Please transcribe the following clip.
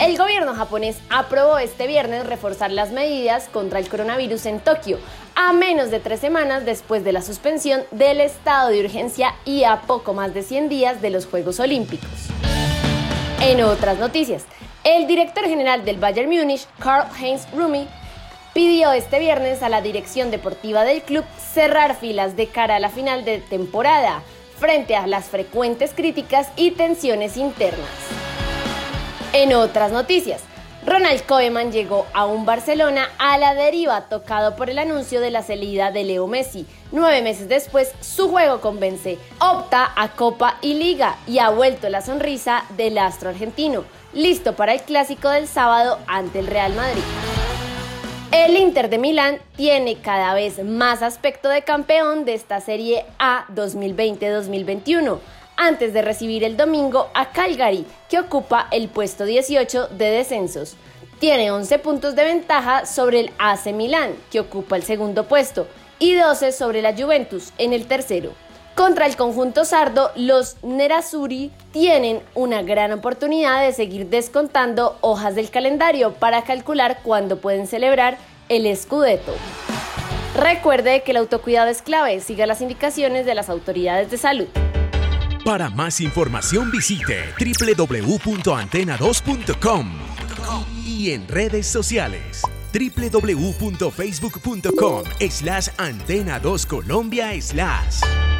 El gobierno japonés aprobó este viernes reforzar las medidas contra el coronavirus en Tokio, a menos de tres semanas después de la suspensión del estado de urgencia y a poco más de 100 días de los Juegos Olímpicos. En otras noticias, el director general del Bayern Múnich, Karl-Heinz Rumi, pidió este viernes a la dirección deportiva del club cerrar filas de cara a la final de temporada, frente a las frecuentes críticas y tensiones internas. En otras noticias, Ronald Koeman llegó a un Barcelona a la deriva tocado por el anuncio de la salida de Leo Messi. Nueve meses después, su juego convence, opta a Copa y Liga y ha vuelto la sonrisa del astro argentino, listo para el clásico del sábado ante el Real Madrid. El Inter de Milán tiene cada vez más aspecto de campeón de esta Serie A 2020-2021 antes de recibir el domingo a Calgary, que ocupa el puesto 18 de descensos. Tiene 11 puntos de ventaja sobre el AC Milán, que ocupa el segundo puesto, y 12 sobre la Juventus en el tercero. Contra el conjunto sardo, los Nerazzurri tienen una gran oportunidad de seguir descontando hojas del calendario para calcular cuándo pueden celebrar el Scudetto. Recuerde que el autocuidado es clave, siga las indicaciones de las autoridades de salud. Para más información visite www.antena2.com y en redes sociales www.facebook.com slash antena2colombia slash.